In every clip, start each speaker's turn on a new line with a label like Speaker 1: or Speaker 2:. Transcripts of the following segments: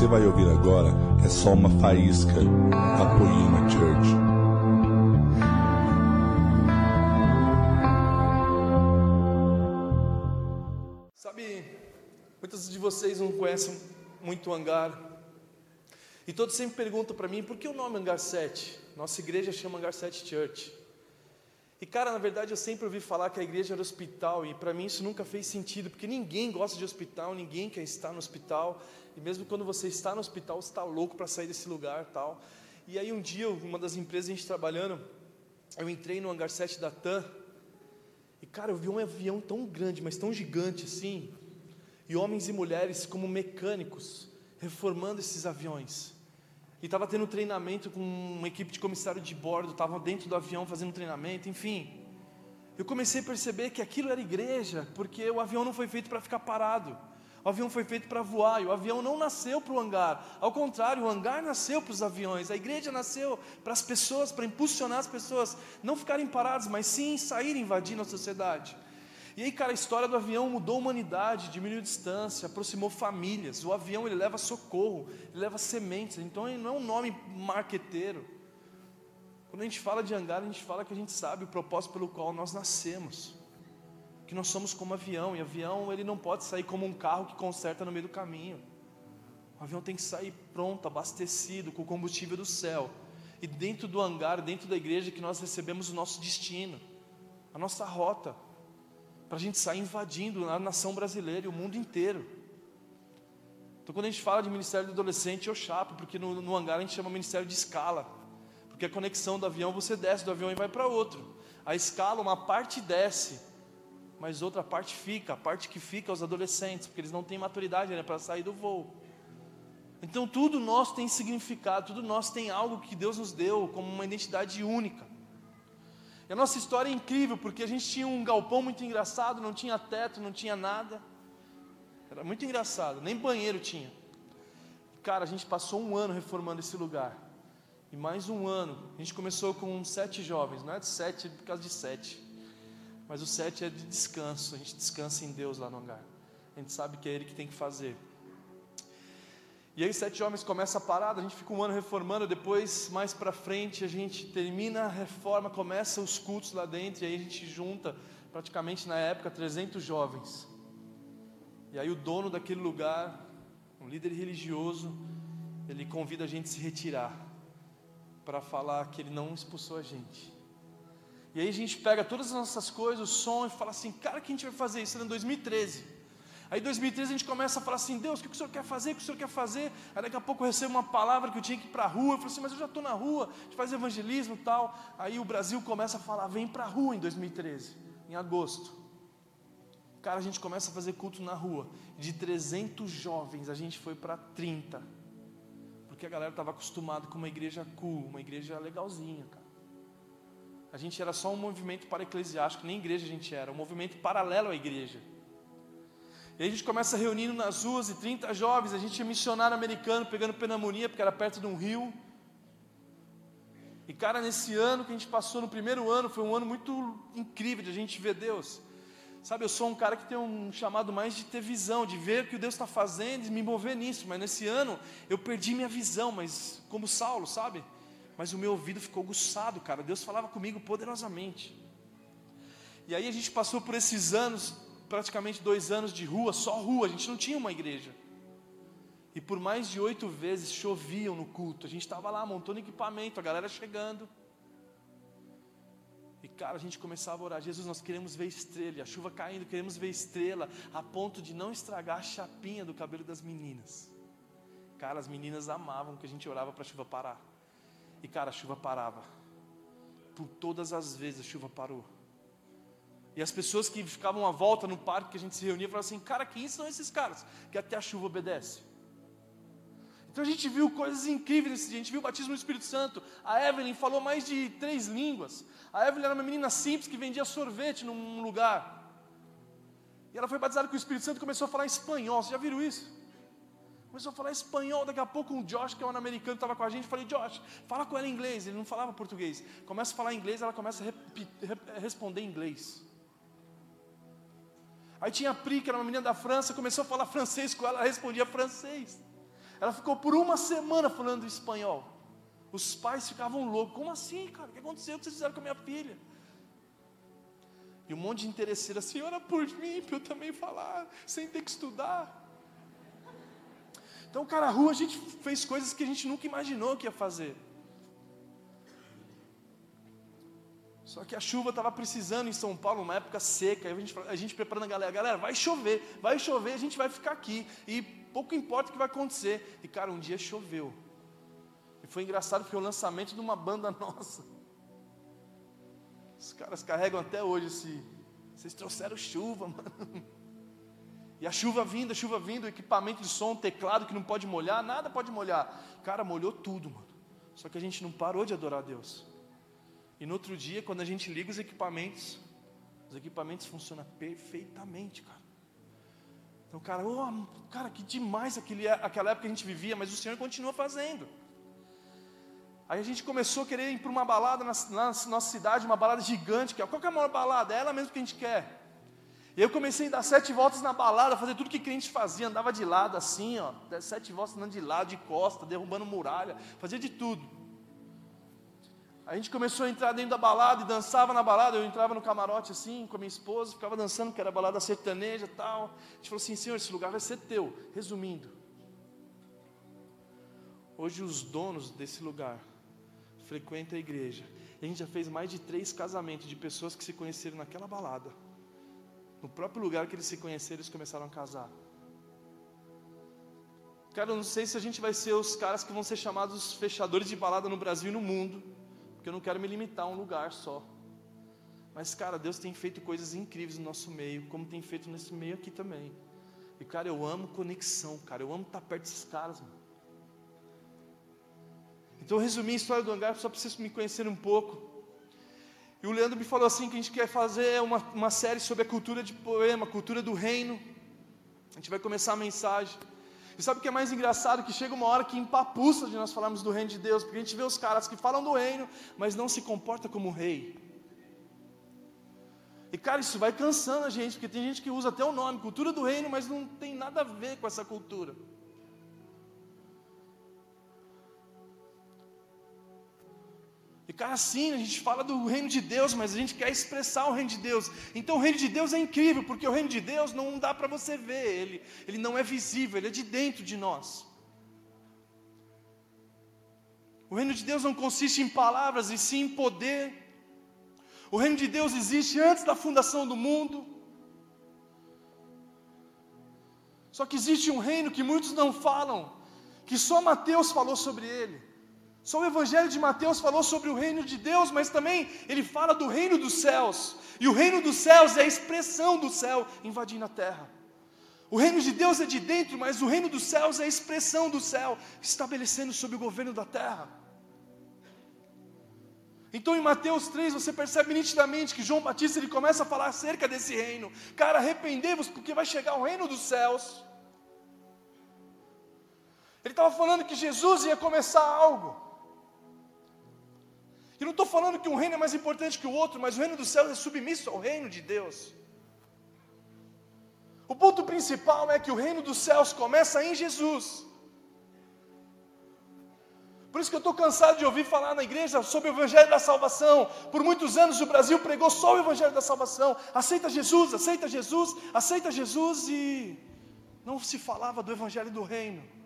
Speaker 1: você vai ouvir agora é só uma faísca da Poema Church.
Speaker 2: Sabe, muitos de vocês não conhecem muito o hangar. E todos sempre perguntam para mim por que o nome Hangar 7? Nossa igreja chama Hangar 7 Church. E cara, na verdade eu sempre ouvi falar que a igreja era hospital e para mim isso nunca fez sentido, porque ninguém gosta de hospital, ninguém quer estar no hospital. E mesmo quando você está no hospital, você está louco para sair desse lugar, tal. E aí um dia, uma das empresas a gente trabalhando, eu entrei no hangar 7 da TAM. E cara, eu vi um avião tão grande, mas tão gigante assim. E homens e mulheres como mecânicos reformando esses aviões. E estava tendo treinamento com uma equipe de comissário de bordo, estava dentro do avião fazendo treinamento, enfim. Eu comecei a perceber que aquilo era igreja, porque o avião não foi feito para ficar parado. O avião foi feito para voar, e o avião não nasceu para o hangar. Ao contrário, o hangar nasceu para os aviões. A igreja nasceu para as pessoas, para impulsionar as pessoas, não ficarem paradas, mas sim sair invadindo a sociedade. E aí, cara, a história do avião mudou a humanidade, diminuiu distância, aproximou famílias. O avião ele leva socorro, ele leva sementes. Então ele não é um nome marqueteiro. Quando a gente fala de hangar, a gente fala que a gente sabe o propósito pelo qual nós nascemos. Que nós somos como avião, e avião ele não pode sair como um carro que conserta no meio do caminho. O avião tem que sair pronto, abastecido com o combustível do céu. E dentro do hangar, dentro da igreja, que nós recebemos o nosso destino, a nossa rota para a gente sair invadindo a nação brasileira e o mundo inteiro. Então, quando a gente fala de ministério do adolescente, eu chapo, porque no, no hangar a gente chama ministério de escala, porque a conexão do avião, você desce do avião e vai para outro. A escala, uma parte desce, mas outra parte fica. A parte que fica é os adolescentes, porque eles não têm maturidade né, para sair do voo. Então, tudo nosso tem significado, tudo nosso tem algo que Deus nos deu como uma identidade única. E a nossa história é incrível, porque a gente tinha um galpão muito engraçado, não tinha teto, não tinha nada. Era muito engraçado, nem banheiro tinha. Cara, a gente passou um ano reformando esse lugar. E mais um ano, a gente começou com sete jovens, não é de sete por causa de sete. Mas o sete é de descanso, a gente descansa em Deus lá no hangar. A gente sabe que é Ele que tem que fazer. E aí sete homens começa a parada, a gente fica um ano reformando, depois mais para frente a gente termina a reforma, começa os cultos lá dentro e aí a gente junta praticamente na época 300 jovens. E aí o dono daquele lugar, um líder religioso, ele convida a gente a se retirar para falar que ele não expulsou a gente. E aí a gente pega todas as nossas coisas, o som e fala assim, cara, que a gente vai fazer? Isso era em 2013. Aí em 2013 a gente começa a falar assim, Deus, o que o Senhor quer fazer? O que o Senhor quer fazer? Aí daqui a pouco eu recebo uma palavra que eu tinha que ir para a rua. Eu falei assim, mas eu já estou na rua, a gente faz evangelismo e tal. Aí o Brasil começa a falar, vem para a rua em 2013, em agosto. Cara, a gente começa a fazer culto na rua. De 300 jovens, a gente foi para 30. Porque a galera estava acostumada com uma igreja cool, uma igreja legalzinha, cara. A gente era só um movimento para eclesiástico, nem igreja a gente era, um movimento paralelo à igreja. E a gente começa reunindo nas ruas e 30 jovens, a gente é missionário americano pegando pneumonia, porque era perto de um rio. E cara, nesse ano que a gente passou, no primeiro ano, foi um ano muito incrível de a gente ver Deus. Sabe, eu sou um cara que tem um chamado mais de ter visão, de ver o que Deus está fazendo e me mover nisso. Mas nesse ano eu perdi minha visão, mas como Saulo, sabe? Mas o meu ouvido ficou aguçado, cara. Deus falava comigo poderosamente. E aí a gente passou por esses anos praticamente dois anos de rua, só rua, a gente não tinha uma igreja. E por mais de oito vezes choviam no culto. A gente estava lá montando equipamento, a galera chegando. E cara, a gente começava a orar: Jesus, nós queremos ver estrela. A chuva caindo, queremos ver estrela, a ponto de não estragar a chapinha do cabelo das meninas. Cara, as meninas amavam que a gente orava para a chuva parar. E cara, a chuva parava. Por todas as vezes a chuva parou. E as pessoas que ficavam à volta no parque que a gente se reunia falavam assim: Cara, quem são esses caras que até a chuva obedece? Então a gente viu coisas incríveis nesse dia. A gente viu o batismo no Espírito Santo. A Evelyn falou mais de três línguas. A Evelyn era uma menina simples que vendia sorvete num lugar. E ela foi batizada com o Espírito Santo e começou a falar espanhol. Vocês já viram isso? Começou a falar espanhol. Daqui a pouco um Josh, que é um americano, estava com a gente. Falei, Josh, fala com ela em inglês. Ele não falava português. Começa a falar inglês, ela começa a responder em inglês. Aí tinha a Pri, que era uma menina da França, começou a falar francês com ela, ela respondia francês. Ela ficou por uma semana falando espanhol. Os pais ficavam loucos. Como assim, cara? O que aconteceu? O que vocês fizeram com a minha filha? E um monte de interesseira, senhora, por mim, para eu também falar, sem ter que estudar. Então, cara, a rua a gente fez coisas que a gente nunca imaginou que ia fazer. Só que a chuva estava precisando em São Paulo, uma época seca. A gente, a gente preparando a galera, galera, vai chover, vai chover, a gente vai ficar aqui. E pouco importa o que vai acontecer. E cara, um dia choveu. E foi engraçado porque o lançamento de uma banda nossa. Os caras carregam até hoje esse. Vocês trouxeram chuva, mano. E a chuva vindo, a chuva vindo, equipamento de som, teclado que não pode molhar, nada pode molhar. Cara, molhou tudo, mano. Só que a gente não parou de adorar a Deus. E no outro dia, quando a gente liga os equipamentos, os equipamentos funcionam perfeitamente, cara. Então, cara, oh, cara, que demais aquele, aquela época que a gente vivia, mas o Senhor continua fazendo. Aí a gente começou a querer ir para uma balada na, na, nossa cidade, uma balada gigante, que qual que é a maior balada? É ela mesmo que a gente quer. E eu comecei a dar sete voltas na balada, fazer tudo que crente fazia, andava de lado assim, ó, sete voltas andando de lado, de costa, derrubando muralha, fazia de tudo. A gente começou a entrar dentro da balada e dançava na balada. Eu entrava no camarote assim com a minha esposa, ficava dançando, que era balada sertaneja e tal. A gente falou assim: Senhor, esse lugar vai ser teu. Resumindo, hoje os donos desse lugar frequentam a igreja. E a gente já fez mais de três casamentos de pessoas que se conheceram naquela balada. No próprio lugar que eles se conheceram, eles começaram a casar. Cara, eu não sei se a gente vai ser os caras que vão ser chamados fechadores de balada no Brasil e no mundo porque eu não quero me limitar a um lugar só. Mas, cara, Deus tem feito coisas incríveis no nosso meio, como tem feito nesse meio aqui também. E, cara, eu amo conexão, cara, eu amo estar perto desses caras, mano. Então, eu resumi a história do hangar só vocês me conhecerem um pouco. E o Leandro me falou assim: que a gente quer fazer uma, uma série sobre a cultura de poema, cultura do reino. A gente vai começar a mensagem. E sabe o que é mais engraçado? Que chega uma hora que empapuça de nós falarmos do reino de Deus, porque a gente vê os caras que falam do reino, mas não se comporta como rei. E cara, isso vai cansando a gente, porque tem gente que usa até o nome, cultura do reino, mas não tem nada a ver com essa cultura. E cara, assim, a gente fala do reino de Deus, mas a gente quer expressar o reino de Deus. Então o reino de Deus é incrível, porque o reino de Deus não dá para você ver, ele, ele não é visível, ele é de dentro de nós. O reino de Deus não consiste em palavras, e sim em poder. O reino de Deus existe antes da fundação do mundo. Só que existe um reino que muitos não falam, que só Mateus falou sobre ele. Só o Evangelho de Mateus falou sobre o reino de Deus, mas também ele fala do reino dos céus. E o reino dos céus é a expressão do céu invadindo a terra. O reino de Deus é de dentro, mas o reino dos céus é a expressão do céu estabelecendo sobre o governo da terra. Então em Mateus 3 você percebe nitidamente que João Batista ele começa a falar acerca desse reino. Cara, arrependei-vos porque vai chegar o reino dos céus. Ele estava falando que Jesus ia começar algo. E não estou falando que um reino é mais importante que o outro, mas o reino dos céus é submisso ao reino de Deus. O ponto principal é que o reino dos céus começa em Jesus. Por isso que eu estou cansado de ouvir falar na igreja sobre o Evangelho da Salvação. Por muitos anos o Brasil pregou só o Evangelho da Salvação. Aceita Jesus, aceita Jesus, aceita Jesus e não se falava do Evangelho do Reino.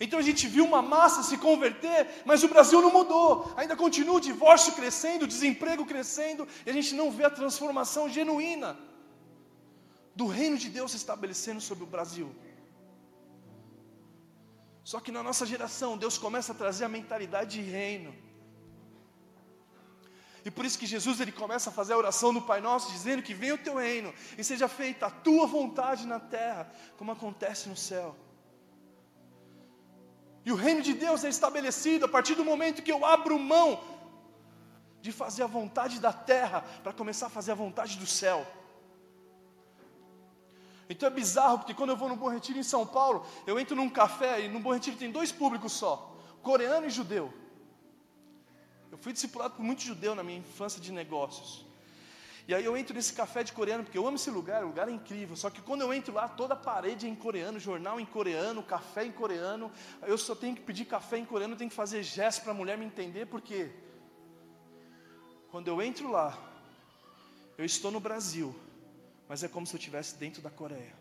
Speaker 2: Então a gente viu uma massa se converter, mas o Brasil não mudou. Ainda continua o divórcio crescendo, o desemprego crescendo, e a gente não vê a transformação genuína do reino de Deus se estabelecendo sobre o Brasil. Só que na nossa geração, Deus começa a trazer a mentalidade de reino. E por isso que Jesus ele começa a fazer a oração do Pai Nosso, dizendo que venha o teu reino e seja feita a tua vontade na terra, como acontece no céu. E o reino de Deus é estabelecido a partir do momento que eu abro mão de fazer a vontade da terra para começar a fazer a vontade do céu. Então é bizarro, porque quando eu vou no Bom Retiro em São Paulo, eu entro num café e no Bom Retiro tem dois públicos só: coreano e judeu. Eu fui discipulado por muito judeu na minha infância de negócios. E aí eu entro nesse café de coreano, porque eu amo esse lugar, o lugar é incrível. Só que quando eu entro lá, toda a parede é em coreano, jornal em coreano, café em coreano. Eu só tenho que pedir café em coreano, tenho que fazer gesto para a mulher me entender, porque quando eu entro lá, eu estou no Brasil, mas é como se eu estivesse dentro da Coreia.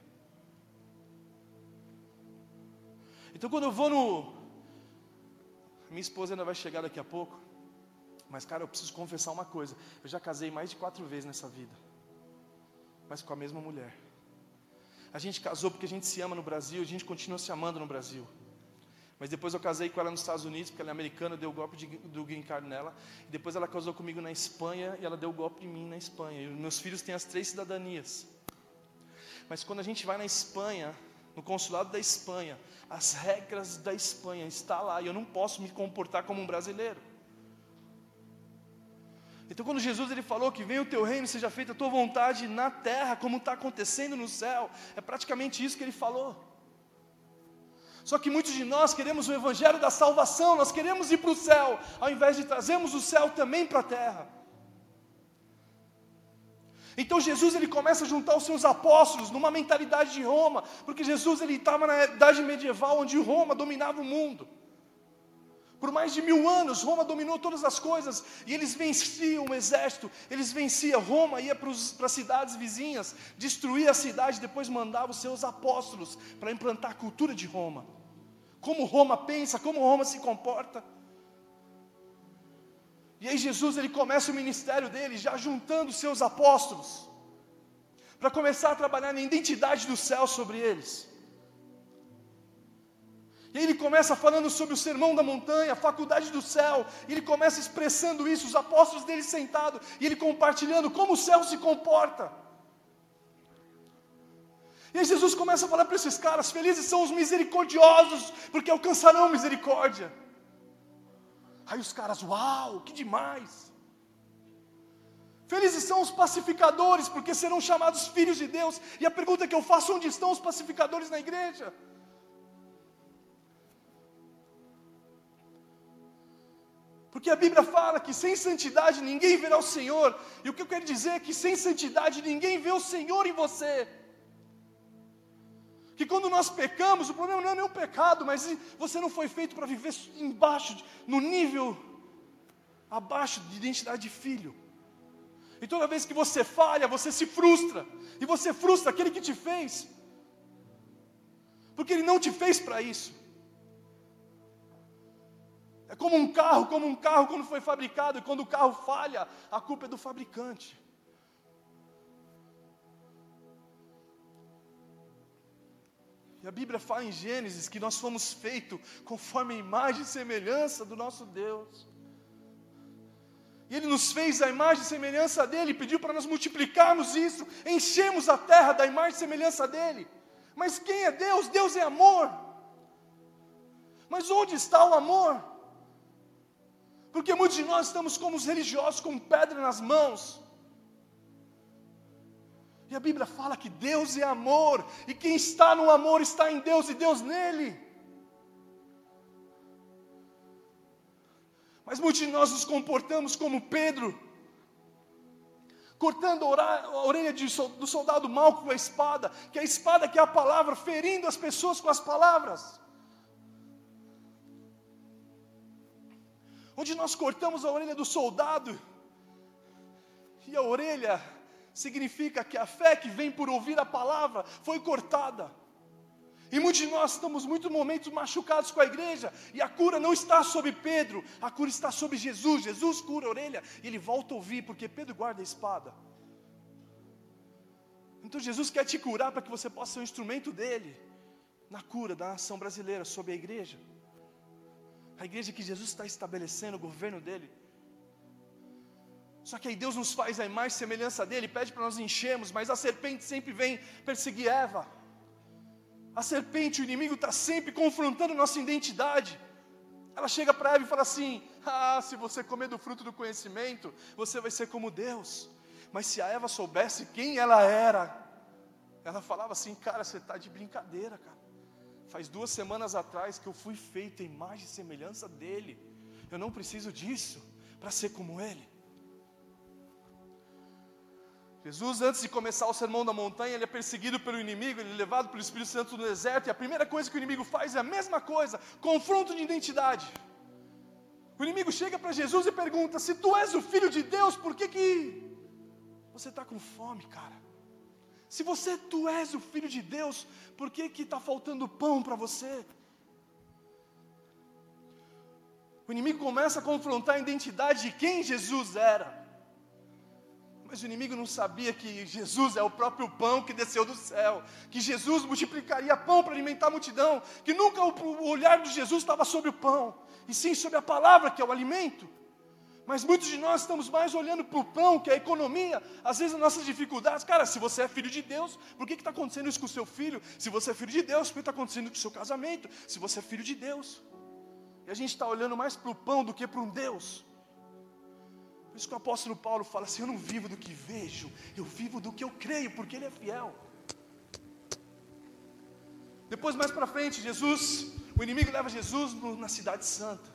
Speaker 2: Então quando eu vou no. Minha esposa ainda vai chegar daqui a pouco. Mas, cara, eu preciso confessar uma coisa. Eu já casei mais de quatro vezes nessa vida. Mas com a mesma mulher. A gente casou porque a gente se ama no Brasil, a gente continua se amando no Brasil. Mas depois eu casei com ela nos Estados Unidos, porque ela é americana, deu o golpe de, do green card nela. E depois ela casou comigo na Espanha e ela deu o golpe em mim na Espanha. E meus filhos têm as três cidadanias. Mas quando a gente vai na Espanha, no consulado da Espanha, as regras da Espanha estão lá e eu não posso me comportar como um brasileiro. Então, quando Jesus ele falou que venha o teu reino, seja feita a tua vontade na terra, como está acontecendo no céu, é praticamente isso que ele falou. Só que muitos de nós queremos o evangelho da salvação, nós queremos ir para o céu, ao invés de trazermos o céu também para a terra. Então Jesus ele começa a juntar os seus apóstolos numa mentalidade de Roma, porque Jesus ele estava na idade medieval onde Roma dominava o mundo. Por mais de mil anos, Roma dominou todas as coisas e eles venciam o exército, eles venciam. Roma ia para as cidades vizinhas, destruía a cidade, depois mandava os seus apóstolos para implantar a cultura de Roma. Como Roma pensa, como Roma se comporta. E aí Jesus ele começa o ministério dele já juntando seus apóstolos para começar a trabalhar na identidade do céu sobre eles. E ele começa falando sobre o sermão da montanha, a faculdade do céu. Ele começa expressando isso, os apóstolos dele sentados, e ele compartilhando como o céu se comporta. E aí Jesus começa a falar para esses caras: felizes são os misericordiosos, porque alcançarão misericórdia. Aí os caras, uau, que demais! Felizes são os pacificadores, porque serão chamados filhos de Deus. E a pergunta que eu faço: onde estão os pacificadores na igreja? Porque a Bíblia fala que sem santidade ninguém verá o Senhor. E o que eu quero dizer é que sem santidade ninguém vê o Senhor em você. Que quando nós pecamos, o problema não é o pecado, mas você não foi feito para viver embaixo, no nível abaixo de identidade de filho. E toda vez que você falha, você se frustra. E você frustra aquele que te fez. Porque ele não te fez para isso. É como um carro, como um carro quando foi fabricado, e quando o carro falha, a culpa é do fabricante. E a Bíblia fala em Gênesis que nós fomos feitos conforme a imagem e semelhança do nosso Deus. E Ele nos fez a imagem e semelhança dEle, pediu para nós multiplicarmos isso, enchemos a terra da imagem e semelhança dEle. Mas quem é Deus? Deus é amor. Mas onde está o amor? Porque muitos de nós estamos como os religiosos, com pedra nas mãos. E a Bíblia fala que Deus é amor, e quem está no amor está em Deus e Deus nele. Mas muitos de nós nos comportamos como Pedro, cortando a orelha do soldado mal com a espada, que a espada que é a palavra, ferindo as pessoas com as palavras. Onde nós cortamos a orelha do soldado, e a orelha significa que a fé que vem por ouvir a palavra foi cortada. E muitos de nós estamos muito momentos machucados com a igreja, e a cura não está sobre Pedro, a cura está sobre Jesus. Jesus cura a orelha e ele volta a ouvir, porque Pedro guarda a espada. Então Jesus quer te curar para que você possa ser um instrumento dele na cura da nação brasileira sobre a igreja a igreja que Jesus está estabelecendo, o governo dele. Só que aí Deus nos faz a e semelhança dele, pede para nós enchermos, mas a serpente sempre vem perseguir Eva. A serpente, o inimigo, está sempre confrontando nossa identidade. Ela chega para Eva e fala assim: Ah, se você comer do fruto do conhecimento, você vai ser como Deus. Mas se a Eva soubesse quem ela era, ela falava assim: Cara, você está de brincadeira, cara. Faz duas semanas atrás que eu fui feito em imagem e semelhança dele. Eu não preciso disso para ser como ele. Jesus, antes de começar o sermão da montanha, ele é perseguido pelo inimigo, ele é levado pelo Espírito Santo no deserto, e a primeira coisa que o inimigo faz é a mesma coisa: confronto de identidade. O inimigo chega para Jesus e pergunta: Se tu és o filho de Deus, por que, que você está com fome, cara? Se você tu és o filho de Deus, por que está faltando pão para você? O inimigo começa a confrontar a identidade de quem Jesus era. Mas o inimigo não sabia que Jesus é o próprio pão que desceu do céu, que Jesus multiplicaria pão para alimentar a multidão, que nunca o olhar de Jesus estava sobre o pão, e sim sobre a palavra que é o alimento. Mas muitos de nós estamos mais olhando para o pão, que é a economia, às vezes as nossas dificuldades. Cara, se você é filho de Deus, por que está acontecendo isso com o seu filho? Se você é filho de Deus, por que está acontecendo com o seu casamento? Se você é filho de Deus. E a gente está olhando mais para o pão do que para um Deus. Por isso que o apóstolo Paulo fala assim: Eu não vivo do que vejo, eu vivo do que eu creio, porque Ele é fiel. Depois, mais para frente, Jesus, o inimigo leva Jesus na Cidade Santa,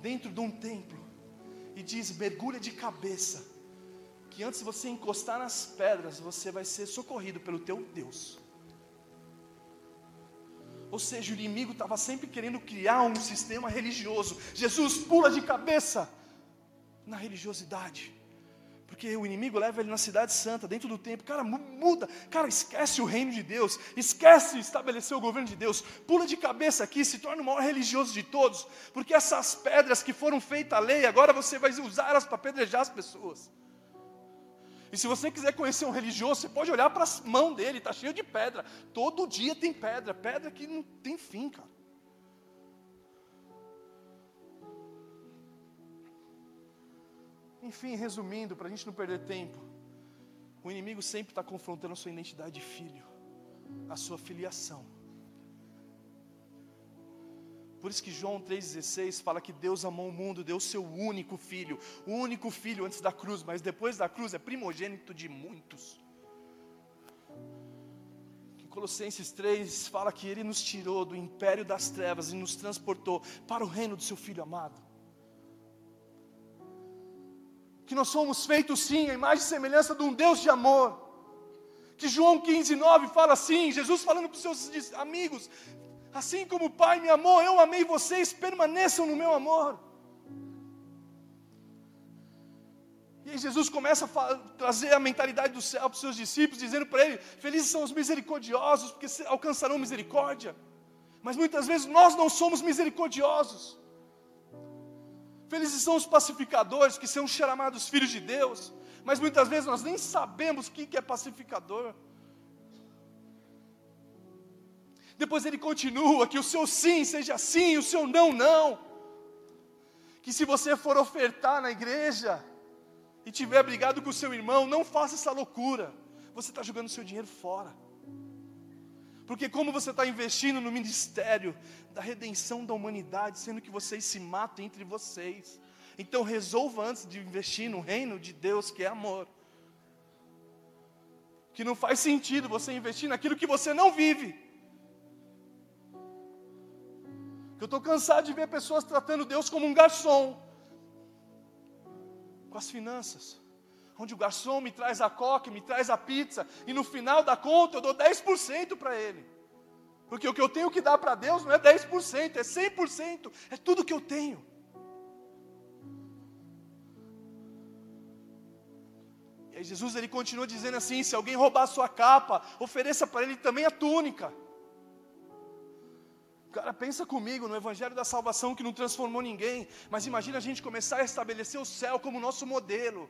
Speaker 2: dentro de um templo, e diz: mergulha de cabeça, que antes de você encostar nas pedras, você vai ser socorrido pelo teu Deus. Ou seja, o inimigo estava sempre querendo criar um sistema religioso. Jesus pula de cabeça na religiosidade. Porque o inimigo leva ele na cidade santa, dentro do templo. Cara, muda. Cara, esquece o reino de Deus. Esquece estabelecer o governo de Deus. Pula de cabeça aqui, se torna o maior religioso de todos. Porque essas pedras que foram feitas a lei, agora você vai usá-las para apedrejar as pessoas. E se você quiser conhecer um religioso, você pode olhar para as mãos dele, está cheio de pedra. Todo dia tem pedra, pedra que não tem fim, cara. Enfim, resumindo, para a gente não perder tempo, o inimigo sempre está confrontando a sua identidade de filho, a sua filiação. Por isso que João 3,16 fala que Deus amou o mundo, deu o seu único filho, o único filho antes da cruz, mas depois da cruz é primogênito de muitos. Em Colossenses 3 fala que Ele nos tirou do império das trevas e nos transportou para o reino do seu Filho amado. Que nós somos feitos sim, a imagem e semelhança de um Deus de amor. Que João 15, 9 fala assim, Jesus falando para os seus amigos, Assim como o Pai me amou, eu amei vocês, permaneçam no meu amor. E aí Jesus começa a trazer a mentalidade do céu para os seus discípulos, dizendo para ele: Felizes são os misericordiosos, porque alcançarão misericórdia. Mas muitas vezes nós não somos misericordiosos. Felizes são os pacificadores, que são chamados filhos de Deus. Mas muitas vezes nós nem sabemos o que é pacificador. Depois ele continua: que o seu sim seja sim, o seu não, não. Que se você for ofertar na igreja e tiver brigado com o seu irmão, não faça essa loucura. Você está jogando seu dinheiro fora. Porque como você está investindo no ministério da redenção da humanidade, sendo que vocês se matam entre vocês. Então resolva antes de investir no reino de Deus que é amor. Que não faz sentido você investir naquilo que você não vive. Eu estou cansado de ver pessoas tratando Deus como um garçom. Com as finanças. Onde o garçom me traz a coca, me traz a pizza, e no final da conta eu dou 10% para ele. Porque o que eu tenho que dar para Deus não é 10%, é 100%, é tudo que eu tenho. E aí Jesus ele continua dizendo assim: se alguém roubar a sua capa, ofereça para ele também a túnica. Cara, pensa comigo no Evangelho da Salvação que não transformou ninguém, mas imagina a gente começar a estabelecer o céu como nosso modelo.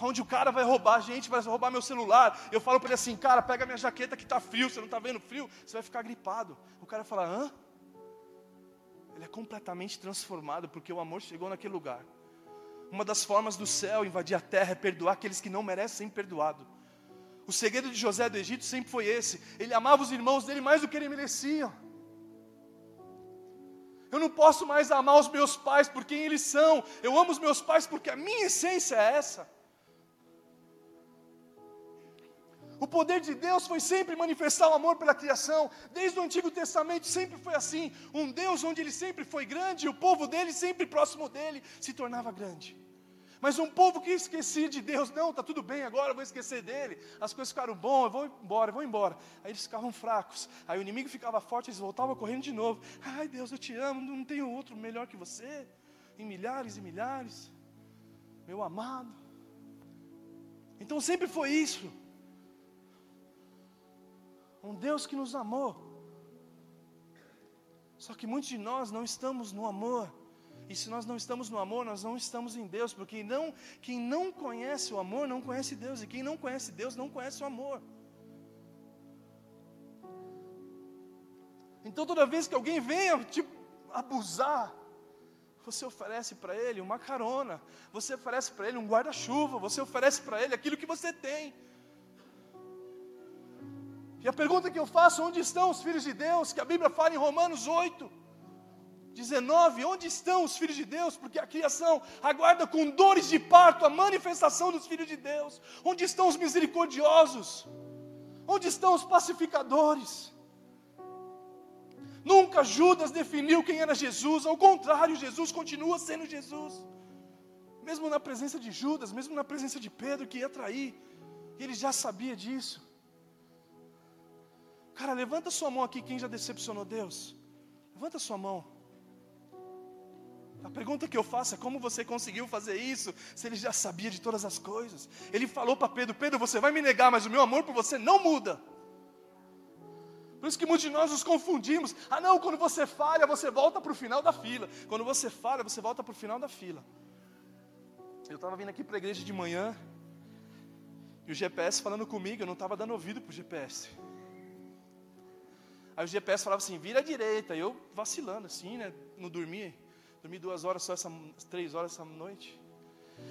Speaker 2: Onde o cara vai roubar a gente, vai roubar meu celular. Eu falo para ele assim, cara, pega minha jaqueta que está frio, você não está vendo frio, você vai ficar gripado. O cara fala, hã? Ele é completamente transformado porque o amor chegou naquele lugar. Uma das formas do céu invadir a terra é perdoar aqueles que não merecem ser perdoados. O segredo de José do Egito sempre foi esse: ele amava os irmãos dele mais do que ele merecia. Eu não posso mais amar os meus pais por quem eles são, eu amo os meus pais porque a minha essência é essa. O poder de Deus foi sempre manifestar o amor pela criação, desde o Antigo Testamento sempre foi assim: um Deus onde ele sempre foi grande, o povo dele, sempre próximo dele, se tornava grande. Mas um povo que esquecia de Deus, não, está tudo bem agora, eu vou esquecer dele. As coisas ficaram bom, eu vou embora, eu vou embora. Aí eles ficavam fracos. Aí o inimigo ficava forte, eles voltavam correndo de novo. Ai Deus, eu te amo, não tenho outro melhor que você. Em milhares e milhares. Meu amado. Então sempre foi isso. Um Deus que nos amou. Só que muitos de nós não estamos no amor. E se nós não estamos no amor, nós não estamos em Deus, porque não, quem não conhece o amor não conhece Deus, e quem não conhece Deus não conhece o amor. Então toda vez que alguém venha te abusar, você oferece para ele uma carona, você oferece para ele um guarda-chuva, você oferece para ele aquilo que você tem. E a pergunta que eu faço, onde estão os filhos de Deus? Que a Bíblia fala em Romanos 8, 19, onde estão os filhos de Deus? Porque a criação aguarda com dores de parto a manifestação dos filhos de Deus. Onde estão os misericordiosos? Onde estão os pacificadores? Nunca Judas definiu quem era Jesus, ao contrário, Jesus continua sendo Jesus. Mesmo na presença de Judas, mesmo na presença de Pedro que ia trair, ele já sabia disso. Cara, levanta sua mão aqui, quem já decepcionou Deus? Levanta sua mão. A pergunta que eu faço é como você conseguiu fazer isso, se ele já sabia de todas as coisas. Ele falou para Pedro: Pedro, você vai me negar, mas o meu amor por você não muda. Por isso que muitos de nós nos confundimos. Ah, não, quando você falha, você volta para o final da fila. Quando você falha, você volta para o final da fila. Eu estava vindo aqui para a igreja de manhã, e o GPS falando comigo, eu não estava dando ouvido para o GPS. Aí o GPS falava assim: vira à direita. E eu vacilando assim, né? Não dormia. Dormi duas horas só essa, três horas essa noite.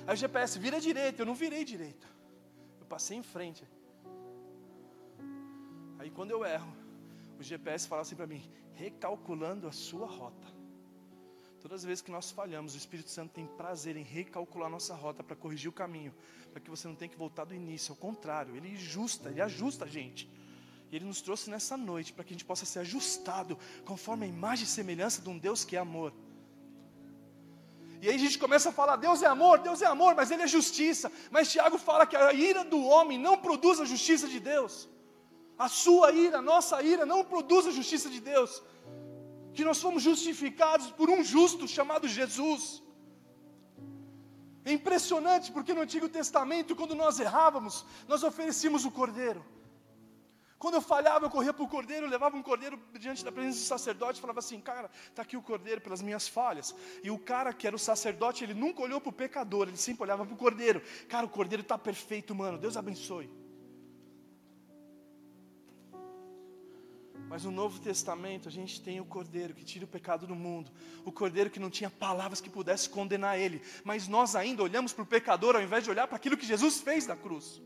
Speaker 2: Aí o GPS vira direita, eu não virei direita. Eu passei em frente. Aí quando eu erro, o GPS fala assim para mim, recalculando a sua rota. Todas as vezes que nós falhamos, o Espírito Santo tem prazer em recalcular nossa rota para corrigir o caminho, para que você não tenha que voltar do início. Ao contrário, ele ajusta, ele ajusta a gente. E ele nos trouxe nessa noite para que a gente possa ser ajustado conforme a imagem e semelhança de um Deus que é amor. E aí a gente começa a falar, Deus é amor, Deus é amor, mas Ele é justiça. Mas Tiago fala que a ira do homem não produz a justiça de Deus. A sua ira, a nossa ira, não produz a justiça de Deus. Que nós fomos justificados por um justo chamado Jesus. É impressionante porque no Antigo Testamento, quando nós errávamos, nós oferecíamos o cordeiro. Quando eu falhava, eu corria para o cordeiro, levava um cordeiro diante da presença do sacerdote e falava assim: Cara, está aqui o cordeiro pelas minhas falhas. E o cara que era o sacerdote, ele nunca olhou para o pecador, ele sempre olhava para o cordeiro. Cara, o cordeiro está perfeito, mano, Deus abençoe. Mas no Novo Testamento a gente tem o Cordeiro que tira o pecado do mundo, o Cordeiro que não tinha palavras que pudesse condenar ele, mas nós ainda olhamos para o pecador ao invés de olhar para aquilo que Jesus fez na cruz.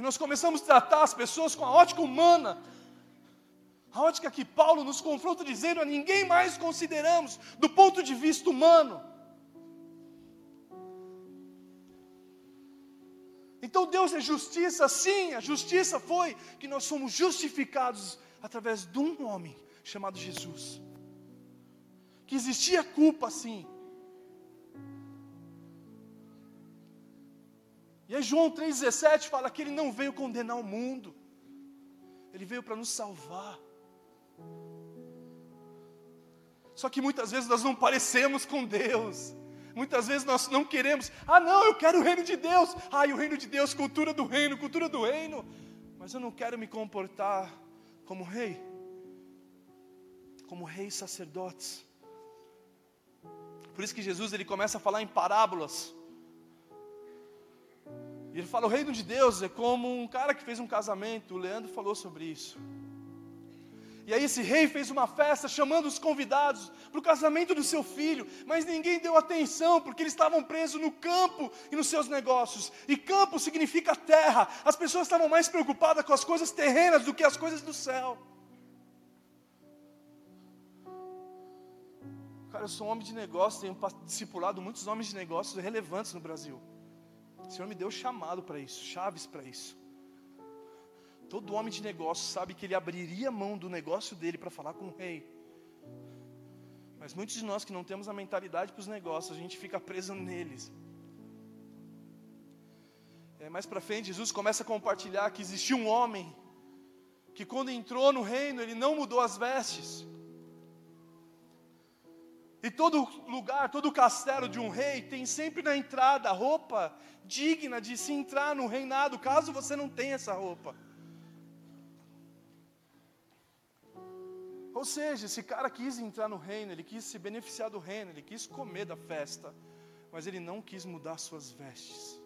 Speaker 2: E nós começamos a tratar as pessoas com a ótica humana. A ótica que Paulo nos confronta dizendo a ninguém mais consideramos do ponto de vista humano. Então Deus é justiça, sim, a justiça foi que nós somos justificados através de um homem chamado Jesus. Que existia culpa, sim, Aí João 3,17 fala que ele não veio condenar o mundo, ele veio para nos salvar. Só que muitas vezes nós não parecemos com Deus. Muitas vezes nós não queremos, ah não, eu quero o reino de Deus. Ah, e o reino de Deus, cultura do reino, cultura do reino. Mas eu não quero me comportar como rei, como reis sacerdotes. Por isso que Jesus ele começa a falar em parábolas. E ele fala: o reino de Deus é como um cara que fez um casamento. O Leandro falou sobre isso. E aí esse rei fez uma festa chamando os convidados para o casamento do seu filho, mas ninguém deu atenção porque eles estavam presos no campo e nos seus negócios. E campo significa terra. As pessoas estavam mais preocupadas com as coisas terrenas do que as coisas do céu. Cara, eu sou um homem de negócio, tenho discipulado muitos homens de negócios relevantes no Brasil. O Senhor me deu chamado para isso, chaves para isso. Todo homem de negócio sabe que ele abriria mão do negócio dele para falar com o rei. Mas muitos de nós que não temos a mentalidade para os negócios, a gente fica preso neles. É, mais para frente, Jesus começa a compartilhar que existia um homem que, quando entrou no reino, ele não mudou as vestes. E todo lugar, todo castelo de um rei tem sempre na entrada roupa digna de se entrar no reinado, caso você não tenha essa roupa. Ou seja, esse cara quis entrar no reino, ele quis se beneficiar do reino, ele quis comer da festa, mas ele não quis mudar suas vestes.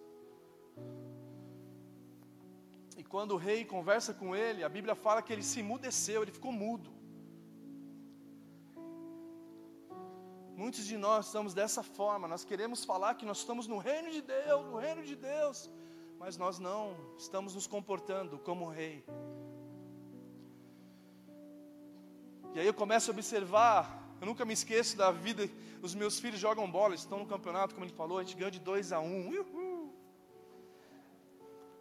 Speaker 2: E quando o rei conversa com ele, a Bíblia fala que ele se emudeceu, ele ficou mudo. Muitos de nós estamos dessa forma, nós queremos falar que nós estamos no reino de Deus, no reino de Deus, mas nós não estamos nos comportando como rei. E aí eu começo a observar, eu nunca me esqueço da vida, os meus filhos jogam bola, estão no campeonato, como ele falou, a gente ganhou de 2 a 1. Um.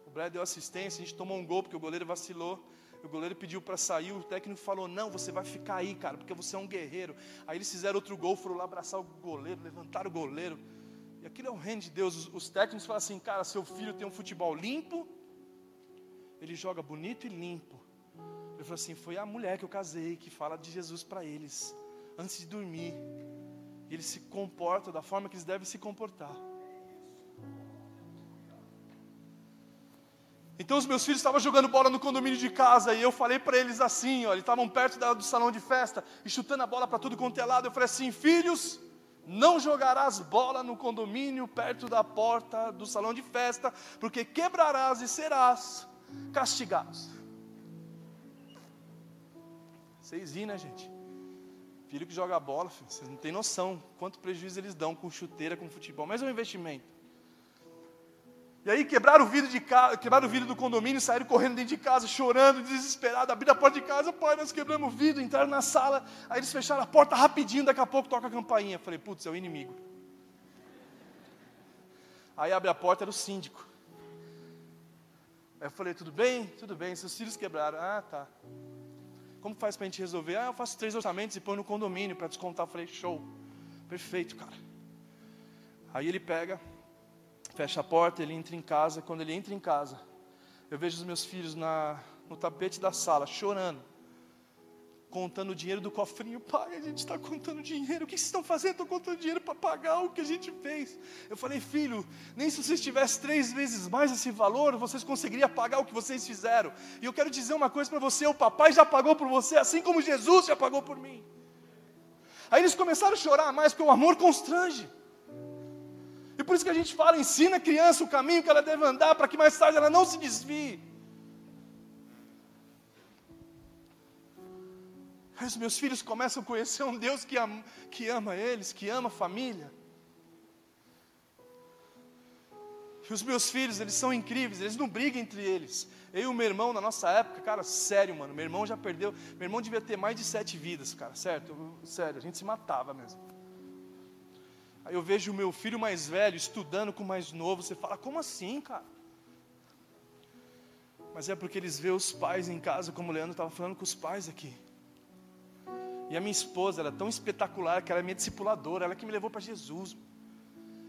Speaker 2: O Brad deu assistência, a gente tomou um gol porque o goleiro vacilou. O goleiro pediu para sair, o técnico falou: Não, você vai ficar aí, cara, porque você é um guerreiro. Aí eles fizeram outro gol, foram lá abraçar o goleiro, levantaram o goleiro. E aquilo é o reino de Deus. Os, os técnicos falam assim: Cara, seu filho tem um futebol limpo, ele joga bonito e limpo. Ele falou assim: Foi a mulher que eu casei que fala de Jesus para eles, antes de dormir. E eles se comportam da forma que eles devem se comportar. Então os meus filhos estavam jogando bola no condomínio de casa e eu falei para eles assim, ó, eles estavam perto da, do salão de festa e chutando a bola para tudo quanto é lado. Eu falei assim, filhos, não jogarás bola no condomínio perto da porta do salão de festa, porque quebrarás e serás castigados. Vocês viram, né, gente? Filho que joga bola, vocês não têm noção quanto prejuízo eles dão com chuteira, com futebol, mas é um investimento. E aí quebraram o vidro de casa, quebraram o vidro do condomínio, saíram correndo dentro de casa, chorando, desesperados, abriram a porta de casa, pai, nós quebramos o vidro, entraram na sala, aí eles fecharam a porta rapidinho, daqui a pouco toca a campainha. Falei, putz, é o inimigo. Aí abre a porta, era o síndico. Aí eu falei, tudo bem? Tudo bem, seus filhos quebraram. Ah, tá. Como faz para a gente resolver? Ah, eu faço três orçamentos e põe no condomínio para descontar. Falei, show. Perfeito, cara. Aí ele pega, fecha a porta, ele entra em casa. Quando ele entra em casa, eu vejo os meus filhos na, no tapete da sala, chorando, contando o dinheiro do cofrinho. Pai, a gente está contando dinheiro. O que vocês estão fazendo? Estou contando dinheiro para pagar o que a gente fez. Eu falei, filho, nem se vocês tivessem três vezes mais esse valor, vocês conseguiriam pagar o que vocês fizeram. E eu quero dizer uma coisa para você: o papai já pagou por você, assim como Jesus já pagou por mim. Aí eles começaram a chorar mais, porque o amor constrange. E por isso que a gente fala, ensina a criança o caminho que ela deve andar, para que mais tarde ela não se desvie. Aí os meus filhos começam a conhecer um Deus que ama, que ama eles, que ama a família. E os meus filhos, eles são incríveis, eles não brigam entre eles. Eu e o meu irmão, na nossa época, cara, sério, mano, meu irmão já perdeu, meu irmão devia ter mais de sete vidas, cara, certo? Sério, a gente se matava mesmo. Aí eu vejo o meu filho mais velho estudando com o mais novo. Você fala, como assim, cara? Mas é porque eles veem os pais em casa, como o Leandro estava falando com os pais aqui. E a minha esposa, ela é tão espetacular que ela é minha discipuladora, ela é que me levou para Jesus.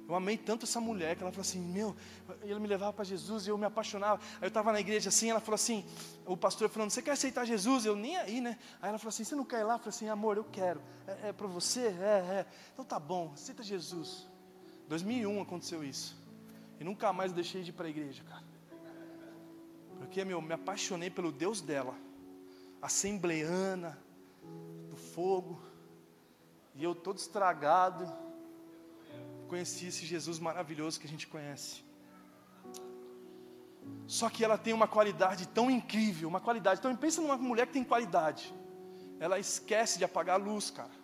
Speaker 2: Eu amei tanto essa mulher que ela falou assim: Meu, ele me levava para Jesus e eu me apaixonava. Aí eu estava na igreja assim, ela falou assim: O pastor falando, Você quer aceitar Jesus? Eu nem aí, né? Aí ela falou assim: Você não quer ir lá? Eu falei assim: Amor, eu quero. É, é para você? É, é. Então tá bom, aceita Jesus. 2001 aconteceu isso. E nunca mais deixei de ir para a igreja, cara. Porque, meu, me apaixonei pelo Deus dela, assembleana, do fogo. E eu todo estragado conheci esse Jesus maravilhoso que a gente conhece. Só que ela tem uma qualidade tão incrível, uma qualidade. Então pensa numa mulher que tem qualidade. Ela esquece de apagar a luz, cara.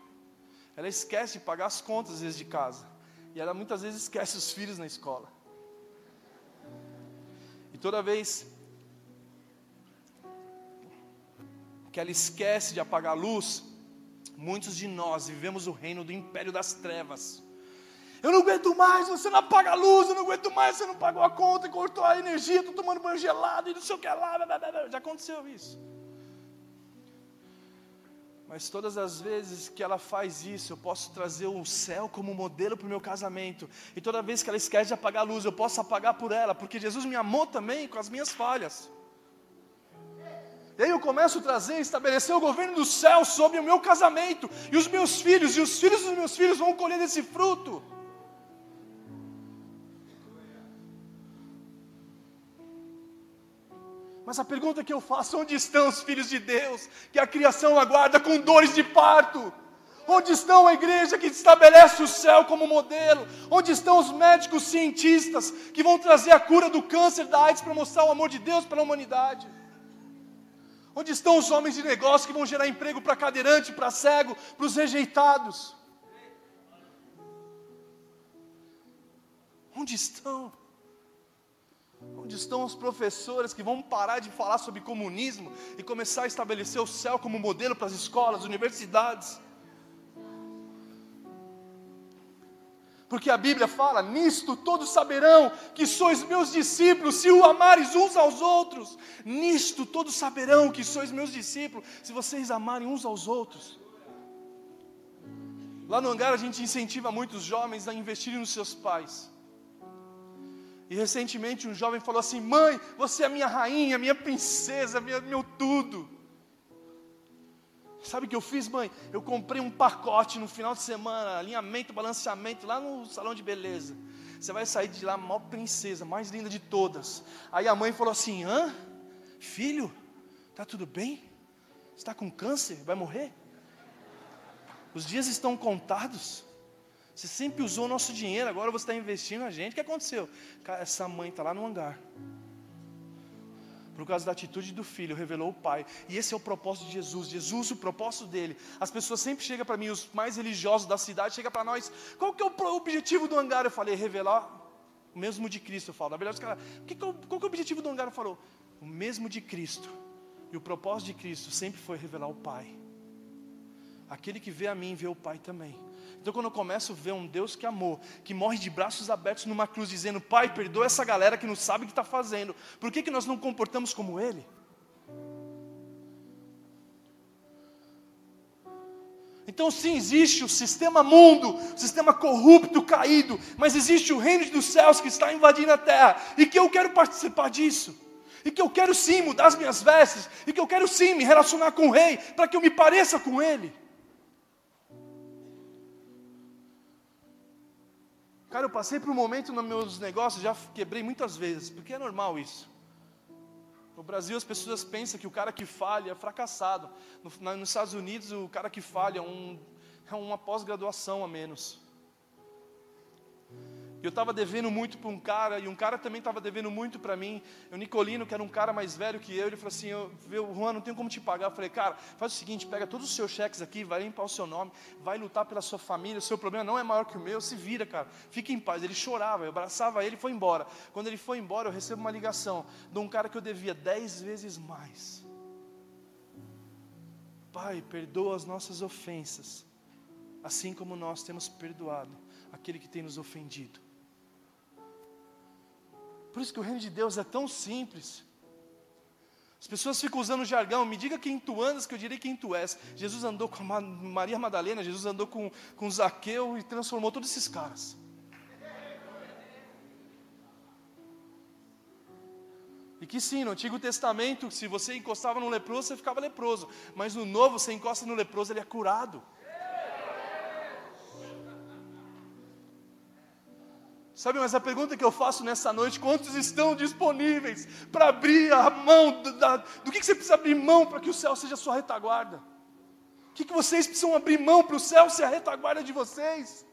Speaker 2: Ela esquece de pagar as contas às vezes de casa. E ela muitas vezes esquece os filhos na escola. E toda vez que ela esquece de apagar a luz, muitos de nós vivemos o reino do império das trevas eu não aguento mais, você não apaga a luz, eu não aguento mais, você não pagou a conta, cortou a energia, estou tomando banho gelado e não sei o que lá. Blá, blá, blá. Já aconteceu isso. Mas todas as vezes que ela faz isso, eu posso trazer o céu como modelo para o meu casamento. E toda vez que ela esquece de apagar a luz, eu posso apagar por ela, porque Jesus me amou também com as minhas falhas. E aí eu começo a trazer, estabelecer o governo do céu sobre o meu casamento, e os meus filhos, e os filhos dos meus filhos vão colher desse fruto. Mas a pergunta que eu faço: onde estão os filhos de Deus, que a criação aguarda com dores de parto? Onde estão a igreja que estabelece o céu como modelo? Onde estão os médicos cientistas que vão trazer a cura do câncer, da AIDS, para mostrar o amor de Deus para a humanidade? Onde estão os homens de negócio que vão gerar emprego para cadeirante, para cego, para os rejeitados? Onde estão? Onde estão os professores que vão parar de falar sobre comunismo e começar a estabelecer o céu como modelo para as escolas, universidades? Porque a Bíblia fala: nisto todos saberão que sois meus discípulos, se o amares uns aos outros. Nisto todos saberão que sois meus discípulos, se vocês amarem uns aos outros. Lá no hangar a gente incentiva muitos jovens a investirem nos seus pais. E recentemente um jovem falou assim: Mãe, você é minha rainha, minha princesa, minha, meu tudo. Sabe o que eu fiz, mãe? Eu comprei um pacote no final de semana, alinhamento, balanceamento, lá no salão de beleza. Você vai sair de lá, maior princesa, mais linda de todas. Aí a mãe falou assim: Hã? Filho, tá tudo bem? Está com câncer? Vai morrer? Os dias estão contados. Você sempre usou o nosso dinheiro, agora você está investindo na gente. O que aconteceu? Essa mãe está lá no hangar. Por causa da atitude do filho, revelou o pai. E esse é o propósito de Jesus. Jesus, o propósito dele. As pessoas sempre chegam para mim, os mais religiosos da cidade, chegam para nós. Qual que é o objetivo do hangar? Eu falei, revelar o mesmo de Cristo. Eu falo. Na verdade, os caras, que é qual que é o objetivo do hangar? Eu falo, o mesmo de Cristo. E o propósito de Cristo sempre foi revelar o Pai. Aquele que vê a mim, vê o Pai também. Então, quando eu começo a ver um Deus que amou, que morre de braços abertos numa cruz, dizendo: Pai, perdoa essa galera que não sabe o que está fazendo, por que, que nós não comportamos como Ele? Então, sim, existe o sistema mundo, o sistema corrupto, caído, mas existe o reino dos céus que está invadindo a terra e que eu quero participar disso. E que eu quero sim mudar as minhas vestes, e que eu quero sim me relacionar com o rei, para que eu me pareça com ele. Cara, eu passei por um momento nos meus negócios, já quebrei muitas vezes, porque é normal isso. No Brasil as pessoas pensam que o cara que falha é fracassado. No, na, nos Estados Unidos o cara que falha é, um, é uma pós-graduação a menos. Eu estava devendo muito para um cara, e um cara também estava devendo muito para mim. O Nicolino, que era um cara mais velho que eu, ele falou assim: eu, Juan, não tenho como te pagar. Eu falei, cara, faz o seguinte: pega todos os seus cheques aqui, vai limpar o seu nome, vai lutar pela sua família. O seu problema não é maior que o meu, se vira, cara, fique em paz. Ele chorava, eu abraçava ele e foi embora. Quando ele foi embora, eu recebo uma ligação de um cara que eu devia dez vezes mais. Pai, perdoa as nossas ofensas, assim como nós temos perdoado aquele que tem nos ofendido. Por isso que o reino de Deus é tão simples. As pessoas ficam usando jargão, me diga quem tu andas, que eu direi quem tu és. Jesus andou com Maria Madalena, Jesus andou com, com Zaqueu e transformou todos esses caras. E que sim, no Antigo Testamento, se você encostava no leproso, você ficava leproso. Mas no Novo, você encosta no leproso, ele é curado. Sabe, mas a pergunta que eu faço nessa noite: quantos estão disponíveis para abrir a mão? Do, da, do que, que você precisa abrir mão para que o céu seja a sua retaguarda? O que, que vocês precisam abrir mão para o céu ser a retaguarda de vocês?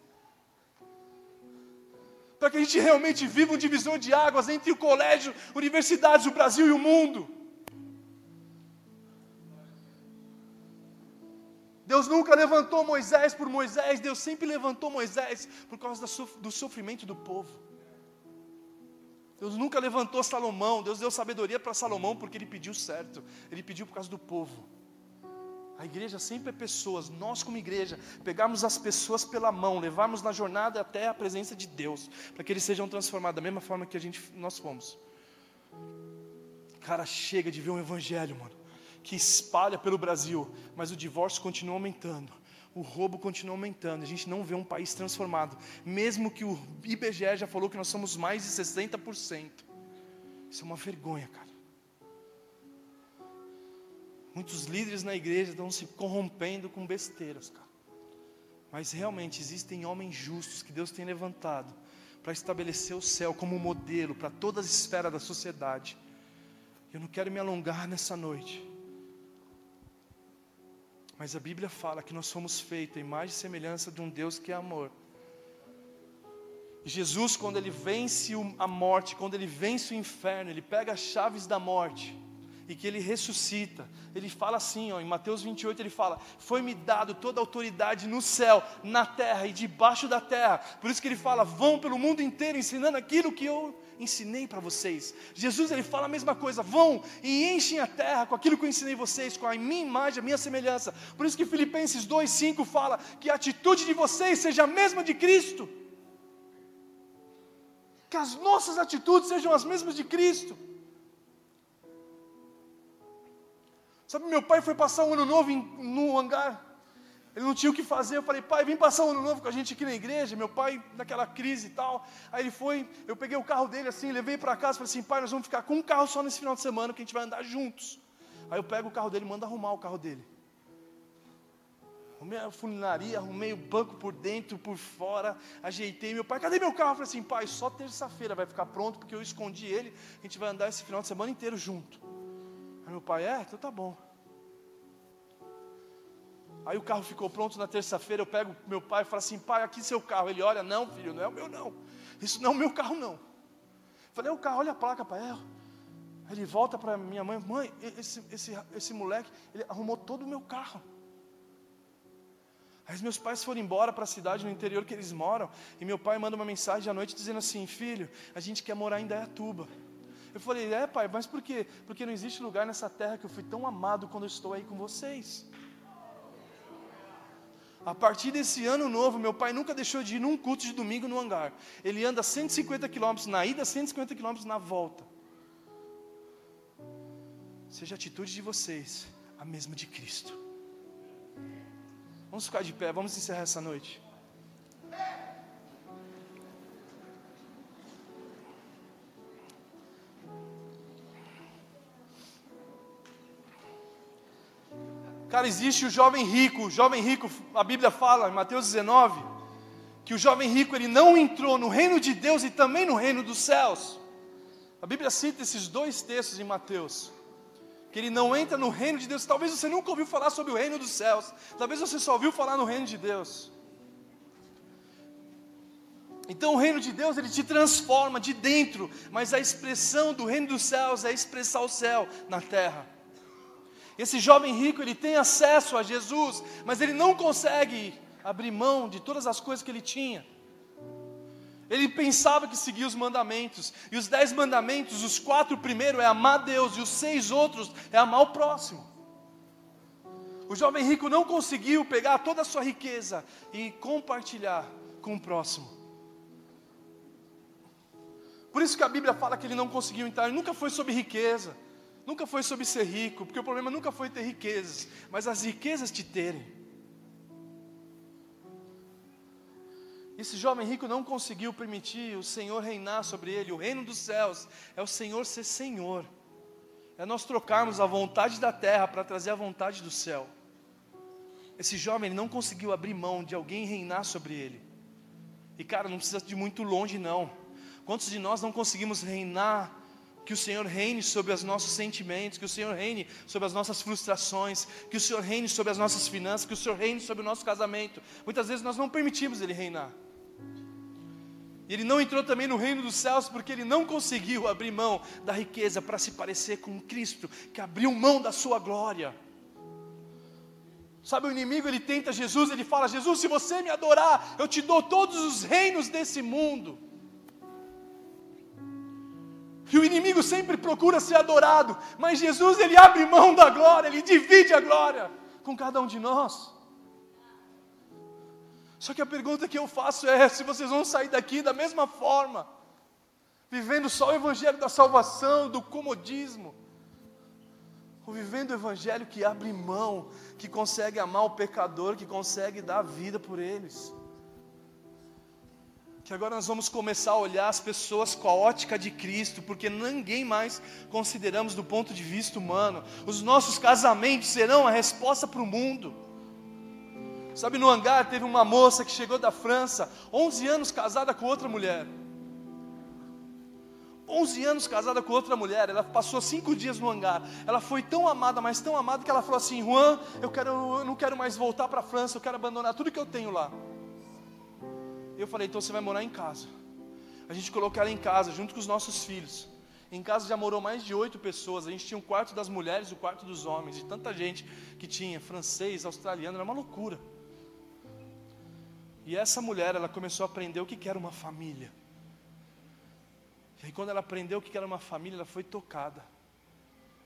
Speaker 2: Para que a gente realmente viva um divisor de águas entre o colégio, universidades, o Brasil e o mundo. Deus nunca levantou Moisés por Moisés, Deus sempre levantou Moisés por causa do sofrimento do povo. Deus nunca levantou Salomão, Deus deu sabedoria para Salomão porque ele pediu certo, ele pediu por causa do povo. A igreja sempre é pessoas, nós como igreja, pegarmos as pessoas pela mão, levarmos na jornada até a presença de Deus, para que eles sejam transformados da mesma forma que a gente, nós fomos. Cara, chega de ver um evangelho, mano. Que espalha pelo Brasil, mas o divórcio continua aumentando. O roubo continua aumentando, a gente não vê um país transformado, mesmo que o IBGE já falou que nós somos mais de 60%. Isso é uma vergonha, cara. Muitos líderes na igreja estão se corrompendo com besteiras, cara. Mas realmente existem homens justos que Deus tem levantado para estabelecer o céu como modelo para todas as esferas da sociedade. Eu não quero me alongar nessa noite. Mas a Bíblia fala que nós somos feitos em mais semelhança de um Deus que é amor. E Jesus, quando ele vence a morte, quando ele vence o inferno, ele pega as chaves da morte e que ele ressuscita. Ele fala assim, ó, em Mateus 28, ele fala: Foi-me dado toda a autoridade no céu, na terra e debaixo da terra. Por isso que ele fala: Vão pelo mundo inteiro ensinando aquilo que eu ensinei para vocês. Jesus ele fala a mesma coisa: Vão e enchem a terra com aquilo que eu ensinei vocês, com a minha imagem, a minha semelhança. Por isso que Filipenses 2:5 fala que a atitude de vocês seja a mesma de Cristo. Que as nossas atitudes sejam as mesmas de Cristo. Sabe, meu pai foi passar um ano novo em, no hangar. Ele não tinha o que fazer. Eu falei, pai, vem passar um ano novo com a gente aqui na igreja. Meu pai, naquela crise e tal. Aí ele foi, eu peguei o carro dele assim, levei para casa. Falei assim, pai, nós vamos ficar com um carro só nesse final de semana, que a gente vai andar juntos. Aí eu pego o carro dele, mando arrumar o carro dele. Arrumei a funilaria, arrumei o banco por dentro, por fora, ajeitei meu pai. Cadê meu carro? Eu falei assim, pai, só terça-feira vai ficar pronto, porque eu escondi ele. A gente vai andar esse final de semana inteiro junto. Aí meu pai, é, então tá bom. Aí o carro ficou pronto na terça-feira, eu pego meu pai e falo assim, pai, aqui seu carro. Ele olha, não, filho, não é o meu não. Isso não é o meu carro não. Eu falei, é o carro, olha a placa, pai. É. Ele volta para minha mãe, mãe, esse, esse, esse moleque, ele arrumou todo o meu carro. Aí meus pais foram embora para a cidade no interior que eles moram, e meu pai manda uma mensagem à noite dizendo assim: Filho, a gente quer morar em Dayatuba. Eu falei, é pai, mas por quê? Porque não existe lugar nessa terra que eu fui tão amado quando eu estou aí com vocês. A partir desse ano novo, meu pai nunca deixou de ir num culto de domingo no hangar. Ele anda 150 quilômetros na ida, 150 quilômetros na volta. Seja a atitude de vocês a mesma de Cristo. Vamos ficar de pé, vamos encerrar essa noite. Cara, existe o jovem rico. O jovem rico, a Bíblia fala em Mateus 19, que o jovem rico ele não entrou no reino de Deus e também no reino dos céus. A Bíblia cita esses dois textos em Mateus. Que ele não entra no reino de Deus. Talvez você nunca ouviu falar sobre o reino dos céus. Talvez você só ouviu falar no reino de Deus. Então o reino de Deus ele te transforma de dentro, mas a expressão do reino dos céus é expressar o céu na terra. Esse jovem rico, ele tem acesso a Jesus, mas ele não consegue abrir mão de todas as coisas que ele tinha. Ele pensava que seguia os mandamentos, e os dez mandamentos, os quatro primeiros é amar Deus, e os seis outros é amar o próximo. O jovem rico não conseguiu pegar toda a sua riqueza e compartilhar com o próximo. Por isso que a Bíblia fala que ele não conseguiu entrar, nunca foi sobre riqueza. Nunca foi sobre ser rico, porque o problema nunca foi ter riquezas, mas as riquezas te terem. Esse jovem rico não conseguiu permitir o Senhor reinar sobre ele. O reino dos céus é o Senhor ser Senhor. É nós trocarmos a vontade da terra para trazer a vontade do céu. Esse jovem não conseguiu abrir mão de alguém reinar sobre ele. E cara, não precisa de muito longe não. Quantos de nós não conseguimos reinar que o Senhor reine sobre os nossos sentimentos, que o Senhor reine sobre as nossas frustrações, que o Senhor reine sobre as nossas finanças, que o Senhor reine sobre o nosso casamento. Muitas vezes nós não permitimos Ele reinar. E ele não entrou também no reino dos céus porque ele não conseguiu abrir mão da riqueza para se parecer com Cristo, que abriu mão da sua glória. Sabe, o inimigo ele tenta Jesus, ele fala: Jesus, se você me adorar, eu te dou todos os reinos desse mundo. E o inimigo sempre procura ser adorado, mas Jesus ele abre mão da glória, ele divide a glória com cada um de nós. Só que a pergunta que eu faço é: se vocês vão sair daqui da mesma forma, vivendo só o evangelho da salvação, do comodismo, o vivendo o evangelho que abre mão, que consegue amar o pecador, que consegue dar vida por eles. Que agora nós vamos começar a olhar as pessoas com a ótica de Cristo, porque ninguém mais consideramos do ponto de vista humano. Os nossos casamentos serão a resposta para o mundo. Sabe, no hangar teve uma moça que chegou da França, 11 anos casada com outra mulher. 11 anos casada com outra mulher, ela passou cinco dias no hangar. Ela foi tão amada, mas tão amada que ela falou assim: Juan, eu, quero, eu não quero mais voltar para a França, eu quero abandonar tudo que eu tenho lá. Eu falei: então você vai morar em casa. A gente colocou ela em casa, junto com os nossos filhos. Em casa já morou mais de oito pessoas. A gente tinha o quarto das mulheres, o quarto dos homens, e tanta gente que tinha, francês, australiano, era uma loucura. E essa mulher, ela começou a aprender o que era uma família. E aí, quando ela aprendeu o que era uma família, ela foi tocada.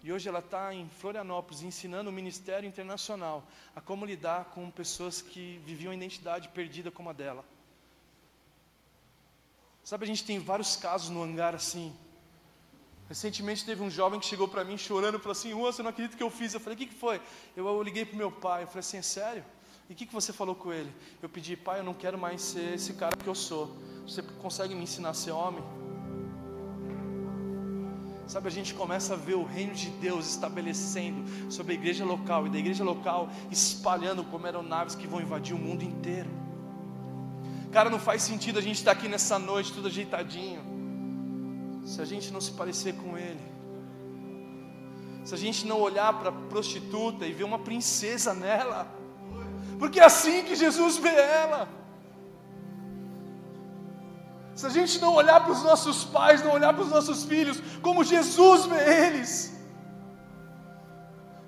Speaker 2: E hoje ela está em Florianópolis ensinando o Ministério Internacional a como lidar com pessoas que viviam a identidade perdida como a dela. Sabe, a gente tem vários casos no hangar assim. Recentemente teve um jovem que chegou para mim chorando falou assim: Rua, você não acredita que eu fiz? Eu falei: O que, que foi? Eu, eu liguei para o meu pai. Eu falei assim: É sério? E o que, que você falou com ele? Eu pedi: Pai, eu não quero mais ser esse cara que eu sou. Você consegue me ensinar a ser homem? Sabe, a gente começa a ver o reino de Deus estabelecendo sobre a igreja local e da igreja local espalhando como aeronaves que vão invadir o mundo inteiro. Cara, não faz sentido a gente estar aqui nessa noite tudo ajeitadinho, se a gente não se parecer com Ele, se a gente não olhar para a prostituta e ver uma princesa nela, porque é assim que Jesus vê ela. Se a gente não olhar para os nossos pais, não olhar para os nossos filhos, como Jesus vê eles.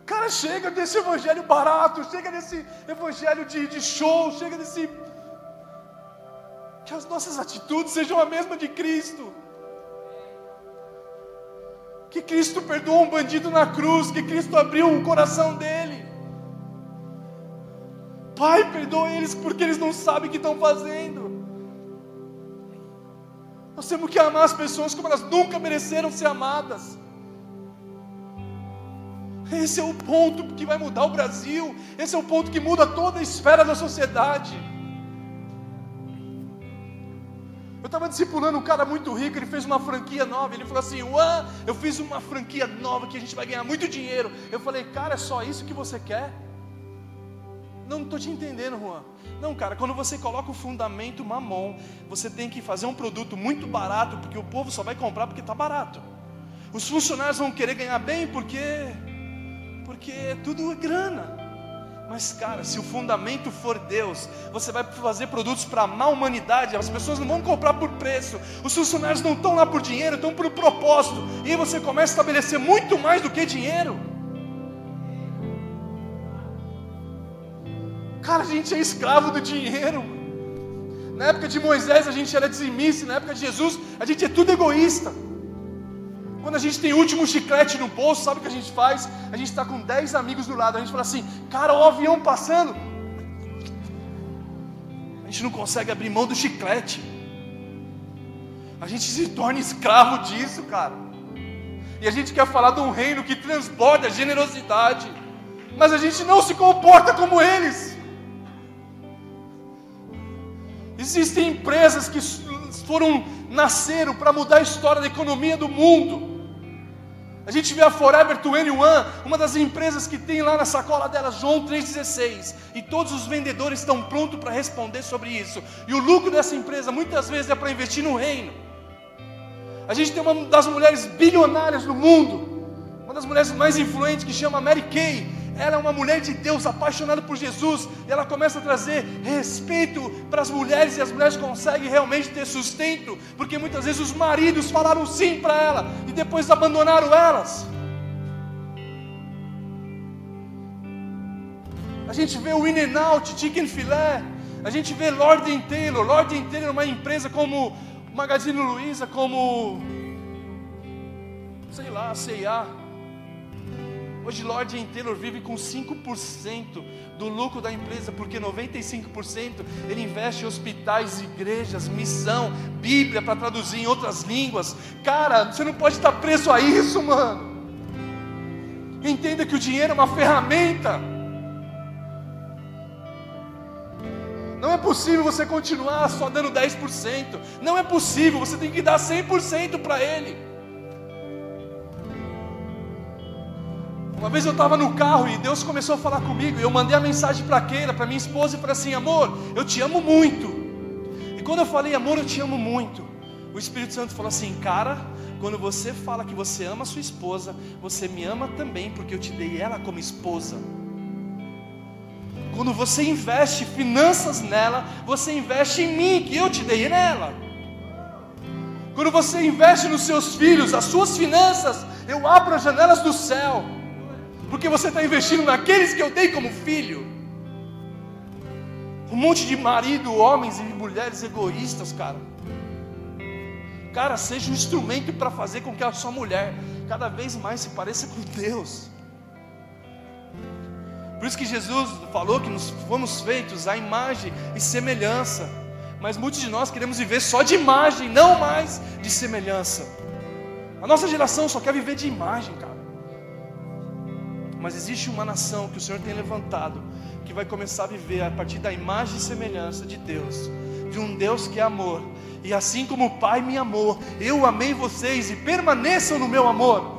Speaker 2: Cara, chega desse evangelho barato, chega desse evangelho de, de show, chega desse. Que as nossas atitudes sejam a mesma de Cristo. Que Cristo perdoou um bandido na cruz, que Cristo abriu o coração dele. Pai, perdoa eles porque eles não sabem o que estão fazendo. Nós temos que amar as pessoas como elas nunca mereceram ser amadas. Esse é o ponto que vai mudar o Brasil. Esse é o ponto que muda toda a esfera da sociedade. Eu estava discipulando um cara muito rico, ele fez uma franquia nova. Ele falou assim: Uã, eu fiz uma franquia nova que a gente vai ganhar muito dinheiro. Eu falei, cara, é só isso que você quer? Não estou te entendendo, Juan. Não, cara, quando você coloca o fundamento mamon, você tem que fazer um produto muito barato, porque o povo só vai comprar porque está barato. Os funcionários vão querer ganhar bem porque porque tudo é grana. Mas, cara, se o fundamento for Deus, você vai fazer produtos para a humanidade, as pessoas não vão comprar por preço, os funcionários não estão lá por dinheiro, estão por propósito, e aí você começa a estabelecer muito mais do que dinheiro. Cara, a gente é escravo do dinheiro. Na época de Moisés a gente era dizimista, na época de Jesus a gente é tudo egoísta. Quando a gente tem o último chiclete no bolso, sabe o que a gente faz? A gente está com 10 amigos do lado, a gente fala assim, cara, o avião passando. A gente não consegue abrir mão do chiclete. A gente se torna escravo disso, cara. E a gente quer falar de um reino que transborda generosidade, mas a gente não se comporta como eles. Existem empresas que foram nasceram para mudar a história da economia do mundo. A gente vê a Forever 21, uma das empresas que tem lá na sacola dela João 3,16. E todos os vendedores estão prontos para responder sobre isso. E o lucro dessa empresa muitas vezes é para investir no reino. A gente tem uma das mulheres bilionárias do mundo, uma das mulheres mais influentes que chama Mary Kay. Ela é uma mulher de Deus, apaixonada por Jesus, e ela começa a trazer respeito para as mulheres, e as mulheres conseguem realmente ter sustento, porque muitas vezes os maridos falaram sim para ela e depois abandonaram elas. A gente vê o In n Out, Chicken Filé, a gente vê Lord Taylor, Lord Taylor é uma empresa como Magazine Luiza, como sei lá, C&A Hoje Lord Taylor vive com 5% do lucro da empresa, porque 95% ele investe em hospitais, igrejas, missão, Bíblia para traduzir em outras línguas. Cara, você não pode estar preso a isso, mano. Entenda que o dinheiro é uma ferramenta. Não é possível você continuar só dando 10%. Não é possível, você tem que dar 100% para Ele. Uma vez eu estava no carro e Deus começou a falar comigo. E eu mandei a mensagem para Keira, para minha esposa, e falei assim: Amor, eu te amo muito. E quando eu falei, Amor, eu te amo muito, o Espírito Santo falou assim: Cara, quando você fala que você ama a sua esposa, você me ama também, porque eu te dei ela como esposa. Quando você investe finanças nela, você investe em mim, que eu te dei nela. Quando você investe nos seus filhos, as suas finanças, eu abro as janelas do céu, porque você está investindo naqueles que eu dei como filho. Um monte de marido, homens e mulheres egoístas, cara. Cara, seja um instrumento para fazer com que a sua mulher cada vez mais se pareça com Deus. Por isso que Jesus falou que nós fomos feitos à imagem e semelhança. Mas muitos de nós queremos viver só de imagem, não mais de semelhança. A nossa geração só quer viver de imagem, cara. Mas existe uma nação que o Senhor tem levantado, que vai começar a viver a partir da imagem e semelhança de Deus, de um Deus que é amor. E assim como o Pai me amou, eu amei vocês e permaneçam no meu amor.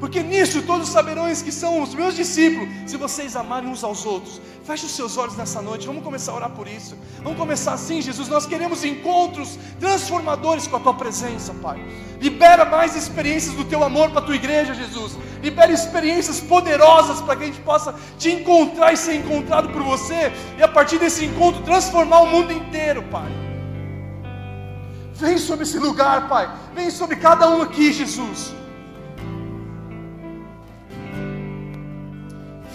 Speaker 2: Porque nisso todos saberão que são os meus discípulos, se vocês amarem uns aos outros. Feche os seus olhos nessa noite, vamos começar a orar por isso. Vamos começar assim, Jesus. Nós queremos encontros transformadores com a tua presença, Pai. Libera mais experiências do teu amor para a tua igreja, Jesus. Libera experiências poderosas para que a gente possa te encontrar e ser encontrado por você. E a partir desse encontro, transformar o mundo inteiro, Pai. Vem sobre esse lugar, Pai. Vem sobre cada um aqui, Jesus.